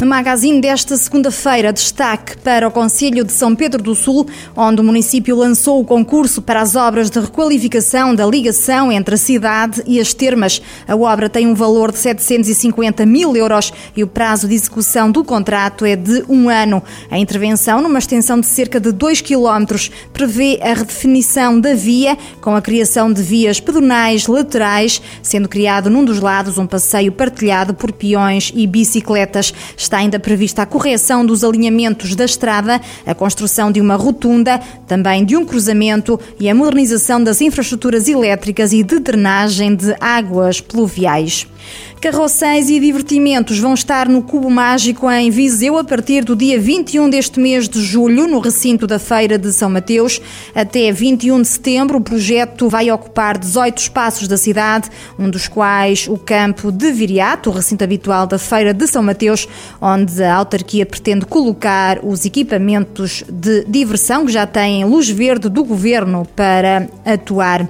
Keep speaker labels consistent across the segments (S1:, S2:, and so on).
S1: No magazine desta segunda-feira, destaque para o Conselho de São Pedro do Sul, onde o município lançou o concurso para as obras de requalificação da ligação entre a cidade e as termas. A obra tem um valor de 750 mil euros e o prazo de execução do contrato é de um ano. A intervenção, numa extensão de cerca de 2 quilómetros, prevê a redefinição da via, com a criação de vias pedonais laterais, sendo criado num dos lados um passeio partilhado por peões e bicicletas. Está ainda prevista a correção dos alinhamentos da estrada, a construção de uma rotunda, também de um cruzamento e a modernização das infraestruturas elétricas e de drenagem de águas pluviais. Carrosséis e divertimentos vão estar no Cubo Mágico em Viseu a partir do dia 21 deste mês de julho, no recinto da Feira de São Mateus. Até 21 de setembro, o projeto vai ocupar 18 espaços da cidade, um dos quais o campo de Viriato, o recinto habitual da Feira de São Mateus, onde a autarquia pretende colocar os equipamentos de diversão que já têm luz verde do governo para atuar.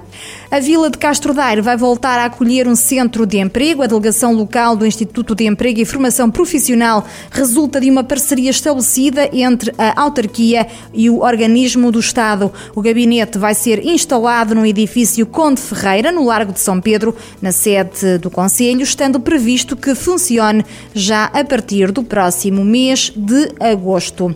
S1: A Vila de Castro Daire vai voltar a acolher um centro de emprego. A delegação local do Instituto de Emprego e Formação Profissional resulta de uma parceria estabelecida entre a autarquia e o organismo do Estado. O gabinete vai ser instalado no edifício Conde Ferreira, no Largo de São Pedro, na sede do Conselho, estando previsto que funcione já a partir do próximo mês de agosto.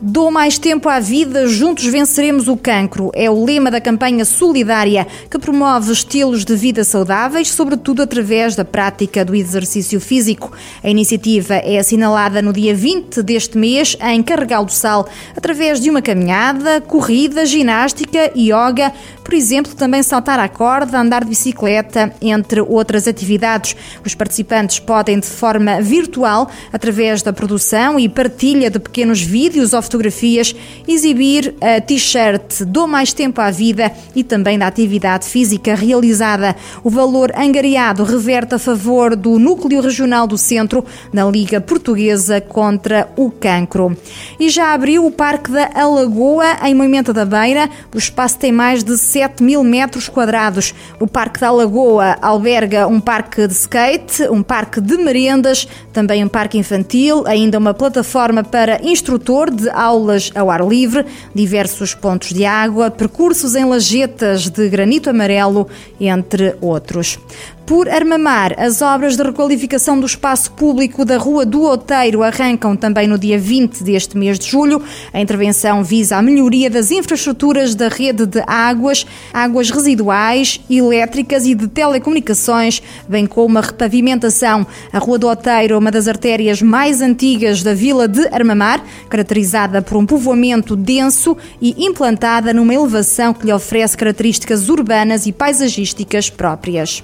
S1: Dou mais tempo à vida, juntos venceremos o cancro. É o lema da campanha solidária que promove estilos de vida saudáveis, sobretudo através da prática do exercício físico. A iniciativa é assinalada no dia 20 deste mês em Carregal do Sal, através de uma caminhada, corrida, ginástica, yoga, por exemplo, também saltar à corda, andar de bicicleta, entre outras atividades. Os participantes podem, de forma virtual, através da produção e partilha de pequenos vídeos ou fotografias, exibir a t-shirt Dou Mais Tempo à Vida e também da atividade física realizada. O valor angariado reverte a favor do Núcleo Regional do Centro na Liga Portuguesa contra o Cancro. E já abriu o Parque da Alagoa, em Moimenta da Beira. O espaço tem mais de 7 mil metros quadrados. O Parque da Alagoa alberga um parque de skate, um parque de merendas, também um parque infantil, ainda uma plataforma para instrutor de aulas ao ar livre, diversos pontos de água, percursos em lajetas de granito amarelo, entre outros. Por Armamar, as obras de requalificação do espaço público da Rua do Outeiro arrancam também no dia 20 deste mês de julho. A intervenção visa a melhoria das infraestruturas da rede de águas, águas residuais, elétricas e de telecomunicações, bem como a repavimentação. A Rua do Outeiro é uma das artérias mais antigas da vila de Armamar, caracterizada por um povoamento denso e implantada numa elevação que lhe oferece características urbanas e paisagísticas próprias.